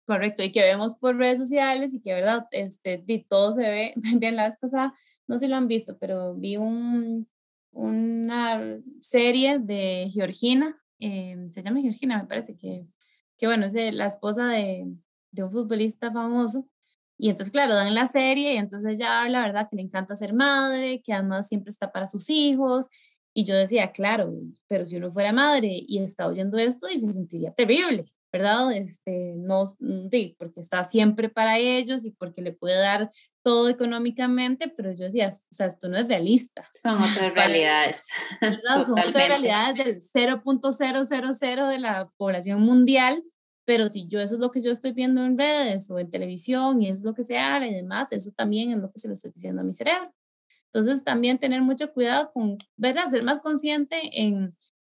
Speaker 2: Correcto, y que vemos por redes sociales y que, ¿verdad? Este, y todo se ve, bien la vez pasada, no sé si lo han visto, pero vi un, una serie de Georgina, eh, se llama Georgina, me parece que, que bueno, es la esposa de, de un futbolista famoso, y entonces, claro, dan la serie y entonces ya habla, ¿verdad? Que le encanta ser madre, que además siempre está para sus hijos. Y yo decía, claro, pero si uno fuera madre y está oyendo esto y se sentiría terrible, ¿verdad? Este, no, sí, porque está siempre para ellos y porque le puede dar todo económicamente, pero yo decía, o sea, esto no es realista.
Speaker 1: Son otras realidades.
Speaker 2: Son otras realidades del 0.000 de la población mundial pero si yo eso es lo que yo estoy viendo en redes o en televisión y es lo que se habla y demás, eso también es lo que se lo estoy diciendo a mi cerebro. Entonces también tener mucho cuidado con, ¿verdad? Ser más consciente en,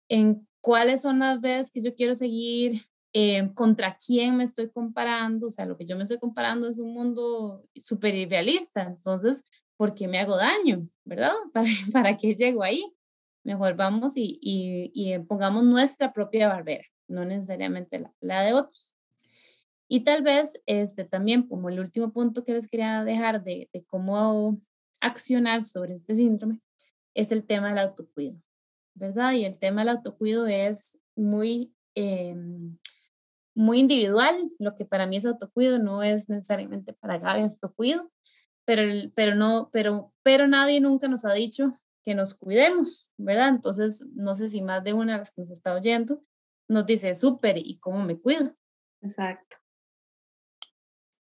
Speaker 2: en cuáles son las redes que yo quiero seguir, eh, contra quién me estoy comparando, o sea, lo que yo me estoy comparando es un mundo súper irrealista, entonces, ¿por qué me hago daño? ¿Verdad? ¿Para, para qué llego ahí? Mejor vamos y, y, y pongamos nuestra propia barrera no necesariamente la, de otros. Y tal vez este, también como el último punto que les quería dejar de, de cómo accionar sobre este síndrome es el tema del autocuido, ¿verdad? Y el tema del autocuido es muy, em, muy individual. Lo que para mí es autocuido no es necesariamente para Gaby autocuido, pero, pero, no, pero, pero nadie nunca nos ha dicho que nos cuidemos, ¿verdad? Entonces, no sé si más de una de las que nos está oyendo nos dice, súper, ¿y cómo me cuido?
Speaker 1: Exacto.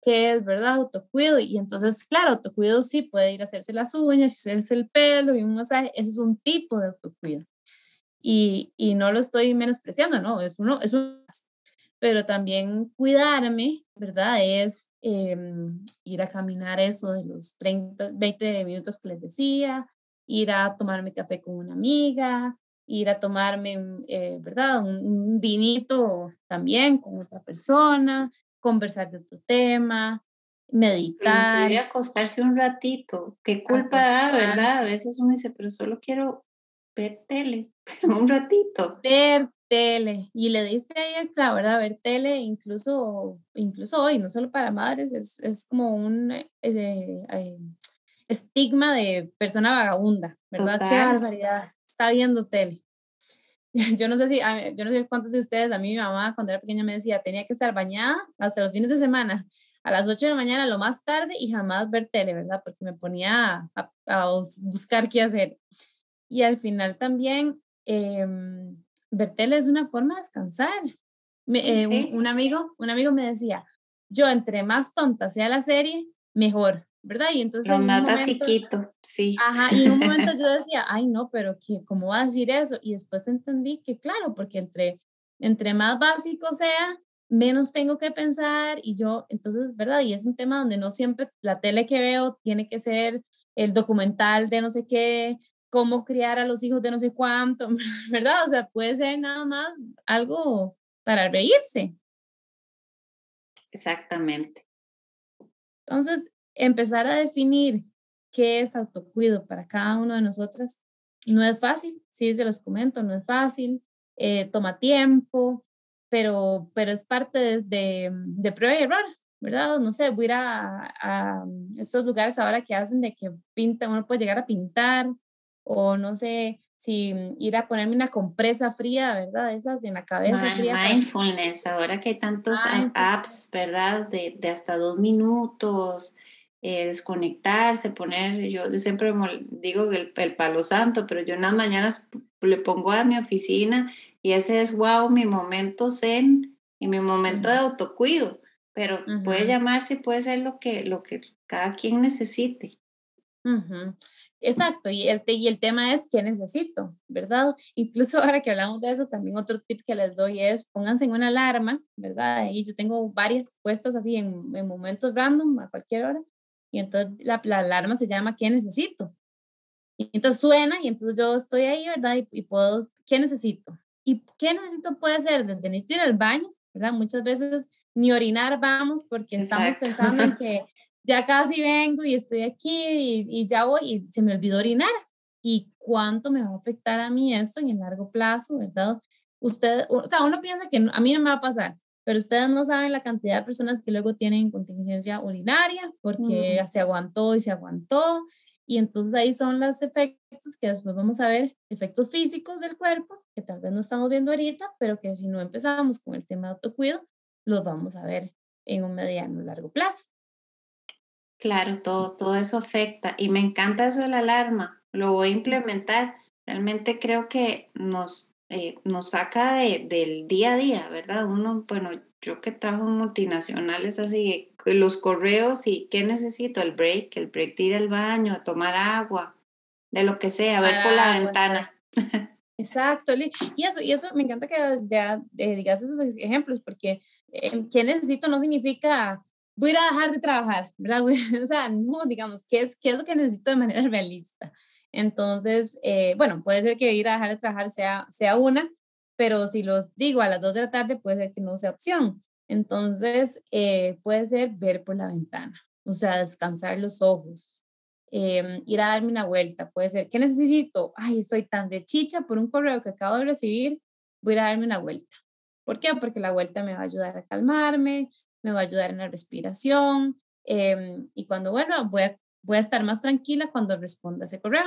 Speaker 2: ¿Qué es, verdad? Autocuido. Y entonces, claro, autocuido sí puede ir a hacerse las uñas, hacerse el pelo y un masaje. Eso es un tipo de autocuido. Y, y no lo estoy menospreciando, no, es uno, es uno. Pero también cuidarme, ¿verdad? Es em, ir a caminar eso de los 30, 20 minutos que les decía, ir a tomarme café con una amiga, ir a tomarme, eh, ¿verdad? Un, vinito también con otra persona, conversar de otro tema, meditar.
Speaker 1: Inclusive acostarse un ratito. Qué culpa da, ¿verdad? A veces uno dice, pero solo quiero ver tele, un ratito.
Speaker 2: Ver Tele, y le diste ahí el claro, ¿verdad? Ver tele, incluso, incluso hoy, no solo para madres, es, es como un eh, eh, estigma de persona vagabunda, ¿verdad? Qué barbaridad, está viendo tele. Yo no sé si, yo no sé cuántos de ustedes, a mí mi mamá cuando era pequeña me decía, tenía que estar bañada hasta los fines de semana, a las 8 de la mañana lo más tarde y jamás ver tele, ¿verdad? Porque me ponía a, a buscar qué hacer. Y al final también eh, ver tele es una forma de descansar. Eh, un, amigo, un amigo me decía, yo entre más tonta sea la serie, mejor, ¿verdad? Y entonces...
Speaker 1: Lo más basiquito, sí.
Speaker 2: Ajá, y en un momento yo decía, ay no, pero ¿qué, ¿cómo va a decir eso? Y después entendí que claro, porque entre, entre más básico sea, menos tengo que pensar y yo, entonces, ¿verdad? Y es un tema donde no siempre la tele que veo tiene que ser el documental de no sé qué, cómo criar a los hijos de no sé cuánto, ¿verdad? O sea, puede ser nada más algo para reírse.
Speaker 1: Exactamente.
Speaker 2: Entonces, empezar a definir qué es autocuido para cada uno de nosotras no es fácil, sí, se los comento, no es fácil, eh, toma tiempo, pero, pero es parte de, de prueba y error, ¿verdad? No sé, voy a ir a, a, estos lugares ahora que hacen de que pinta, uno puede llegar a pintar, o no sé si ir a ponerme una compresa fría, ¿verdad? Esas en la cabeza.
Speaker 1: fría mindfulness, ahora que hay tantos apps, ¿verdad? De, de, hasta dos minutos, eh, desconectarse, poner, yo, siempre digo el, el, palo santo, pero yo en las mañanas le pongo a mi oficina y ese es, wow, mi momento zen y mi momento de autocuido, pero puede llamarse puede ser lo que, lo que cada quien necesite.
Speaker 2: Exacto, y el, y el tema es qué necesito, ¿verdad? Incluso ahora que hablamos de eso, también otro tip que les doy es pónganse en una alarma, ¿verdad? Y yo tengo varias puestas así en, en momentos random, a cualquier hora, y entonces la, la, alarma se llama ¿qué necesito? Y entonces suena y entonces yo estoy ahí, ¿verdad? Y, y puedo, ¿qué necesito? ¿Y qué necesito puede ser? Desde necesito ir al baño, ¿verdad? Muchas veces ni orinar vamos porque estamos pensando en que ya casi vengo y estoy aquí y, ya voy y se me olvidó orinar. ¿Y cuánto me va a afectar a mí esto en el largo plazo, verdad? Usted, o sea, uno piensa que a mí no me va a pasar, pero ustedes no saben la cantidad de personas que luego tienen contingencia urinaria porque se aguantó y se aguantó. Y entonces ahí son los efectos que después vamos a ver, efectos físicos del cuerpo, que tal vez no estamos viendo ahorita, pero que si no empezamos con el tema de autocuido, los vamos a ver en un mediano largo plazo.
Speaker 1: Claro, todo, todo eso afecta y me encanta eso de la alarma, lo voy a implementar. Realmente creo que nos, eh, nos saca de, del día a día, ¿verdad? Uno, bueno, yo que trabajo en multinacionales así, los correos y qué necesito, el break, el break de ir al baño, tomar agua, de lo que sea, ver por la ventana.
Speaker 2: Exacto, y eso, y eso me encanta que ya, eh, digas esos ejemplos, porque eh, qué necesito no significa voy a a dejar de trabajar, ¿verdad? o sea, no, digamos, ¿qué es, ¿qué es lo que necesito de manera realista? Entonces, eh, bueno, puede ser que ir a dejar de trabajar sea, sea una, pero si los digo a las dos de la tarde, puede ser que no sea opción. Entonces, eh, puede ser ver por la ventana, o sea, descansar los ojos, em, ir a darme una vuelta, puede ser, ¿qué necesito? Ay, estoy tan de chicha por un correo que acabo de recibir, voy a darme una vuelta. ¿Por qué? Porque la vuelta me va a ayudar a calmarme, me va a ayudar en la respiración em, y cuando, bueno, voy a, voy a estar más tranquila cuando responda ese correo.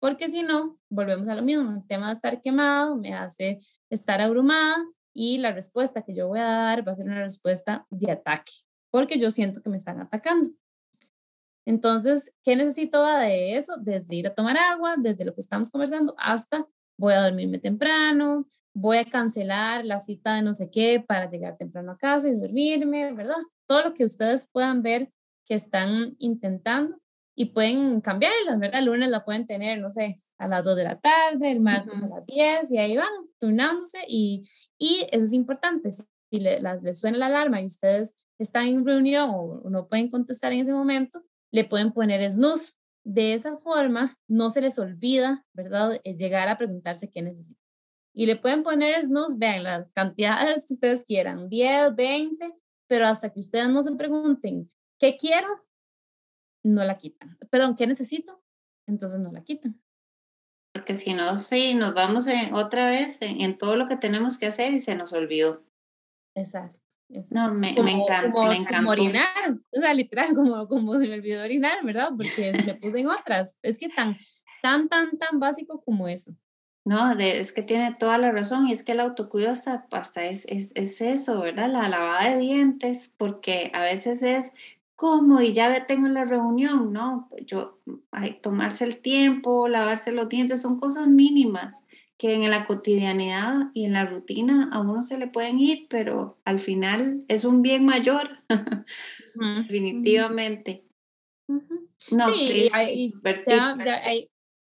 Speaker 2: Porque si no, volvemos a lo mismo, el tema de estar quemado me hace estar abrumada y la respuesta que yo voy a dar va a ser una respuesta de ataque, porque yo siento que me están atacando. Entonces, ¿qué necesito de eso? Desde ir a tomar agua, desde lo que estamos conversando, hasta voy a dormirme temprano, voy a cancelar la cita de no sé qué para llegar temprano a casa y dormirme, ¿verdad? Todo lo que ustedes puedan ver que están intentando y pueden cambiarlas, ¿verdad? El lunes la pueden tener, no sé, a las 2 de la tarde, el martes a las 10 y ahí van turnándose y, y eso es importante. Si le, las, les suena la alarma y ustedes están en reunión o no pueden contestar en ese momento, le pueden poner snooze. De esa forma no se les olvida, ¿verdad? Llegar a preguntarse qué necesitan y le pueden poner snooze, vean las cantidades que ustedes quieran, 10, 20, pero hasta que ustedes no se pregunten, ¿qué quiero? No la quitan. Perdón, ¿qué necesito? Entonces no la quitan.
Speaker 1: porque si no, sí, nos vamos otra vez en, todo lo que tenemos que hacer y se nos olvidó.
Speaker 2: Exacto.
Speaker 1: No, me, me encanta,
Speaker 2: como,
Speaker 1: me encanta.
Speaker 2: Como orinar, o sea, literal, como, como se me olvidó orinar, ¿verdad? Porque me puse en otras. Es que tan, tan, tan, tan básico como eso.
Speaker 1: No, es que tiene toda la razón y es que el autocuido hasta, hasta es, es, es, eso, ¿verdad? La lavada de dientes, porque a veces es como y ya tengo la reunión, ¿no? Yo, hay, tomarse el tiempo, lavarse los dientes, son cosas mínimas que en la cotidianidad y en la rutina a uno se le pueden ir, pero al final es un bien mayor, definitivamente.
Speaker 2: No, sí, hay,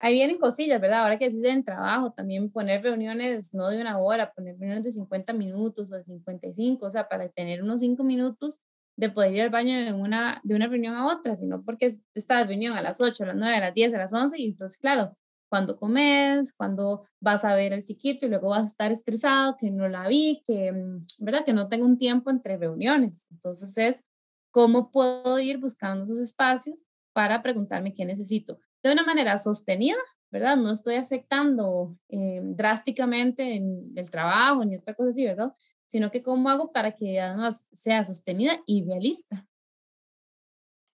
Speaker 2: ahí vienen cosillas, ¿verdad? Ahora que decís en trabajo, también poner reuniones no de una hora, poner reuniones de 50 minutos o de 55, o sea, para tener unos 5 minutos de poder ir al baño de una, de una reunión a otra, sino porque estás reunión a las 8, a las 9, a las 10, a las 11, y entonces, claro, cuando comes, cuando vas a ver al chiquito y luego vas a estar estresado, que no la vi, que, mm, ¿verdad? Que no tengo un tiempo entre reuniones. Entonces es cómo puedo ir buscando esos espacios para preguntarme qué necesito de una manera sostenida, ¿verdad? No estoy afectando eh, drásticamente en el trabajo ni otra cosa así, ¿verdad? Sino que cómo hago para que además sea sostenida y realista.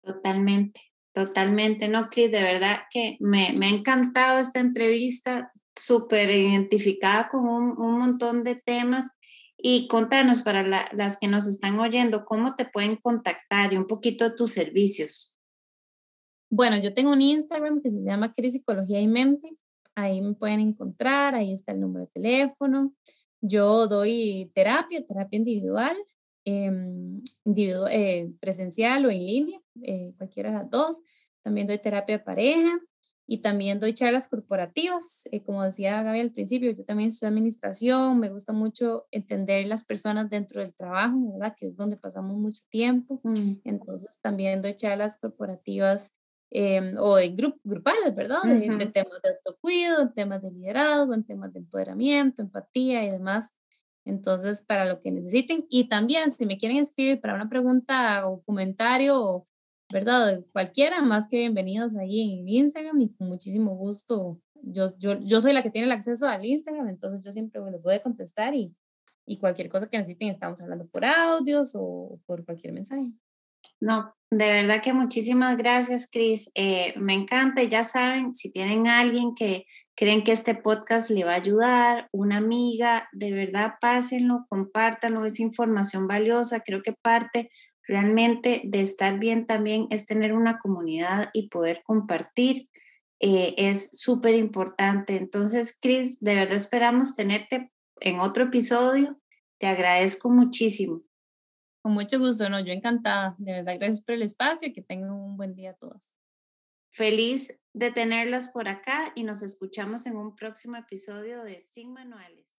Speaker 1: Totalmente, totalmente, ¿no, Cris? De verdad que me, me ha encantado esta entrevista, súper identificada con un, un, montón de temas. Y contanos para las que nos están oyendo, ¿cómo te pueden contactar y un poquito de tus servicios?
Speaker 2: Bueno, yo tengo un Instagram que se llama Cris Psicología y Mente. Ahí me pueden encontrar, ahí está el número de teléfono. Yo doy terapia, terapia individual, em, eh, presencial o en línea, eh, cualquiera de las dos. También doy terapia de pareja y también doy charlas corporativas. Eh, como decía Gaby al principio, yo también estudio administración, me gusta mucho entender las personas dentro del trabajo, ¿verdad? Que es donde pasamos mucho tiempo. Mm. Entonces también doy charlas corporativas Em, o en grup grupales, ¿verdad? De, temas de autocuido, en temas de liderazgo, en temas de empoderamiento, empatía y demás. Entonces, para lo que necesiten. Y también, si me quieren escribir para una pregunta o comentario, ¿verdad? Cualquiera, más que bienvenidos ahí en Instagram y con muchísimo gusto. Yo, yo, yo soy la que tiene el acceso al Instagram, entonces yo siempre les voy a contestar y, y cualquier cosa que necesiten, estamos hablando por audios o por cualquier mensaje.
Speaker 1: No, de verdad que muchísimas gracias, Cris. Eh, me encanta. Ya saben, si tienen alguien que creen que este podcast le va a ayudar, una amiga, de verdad pásenlo, compártanlo, es información valiosa. Creo que parte realmente de estar bien también es tener una comunidad y poder compartir. Eh, es súper importante. Entonces, Cris, de verdad esperamos tenerte en otro episodio. Te agradezco muchísimo.
Speaker 2: Con mucho gusto, no, yo encantada. De verdad, gracias por el espacio y que tengan un buen día a todas.
Speaker 1: Feliz de tenerlas por acá y nos escuchamos en un próximo episodio de Sin Manuales.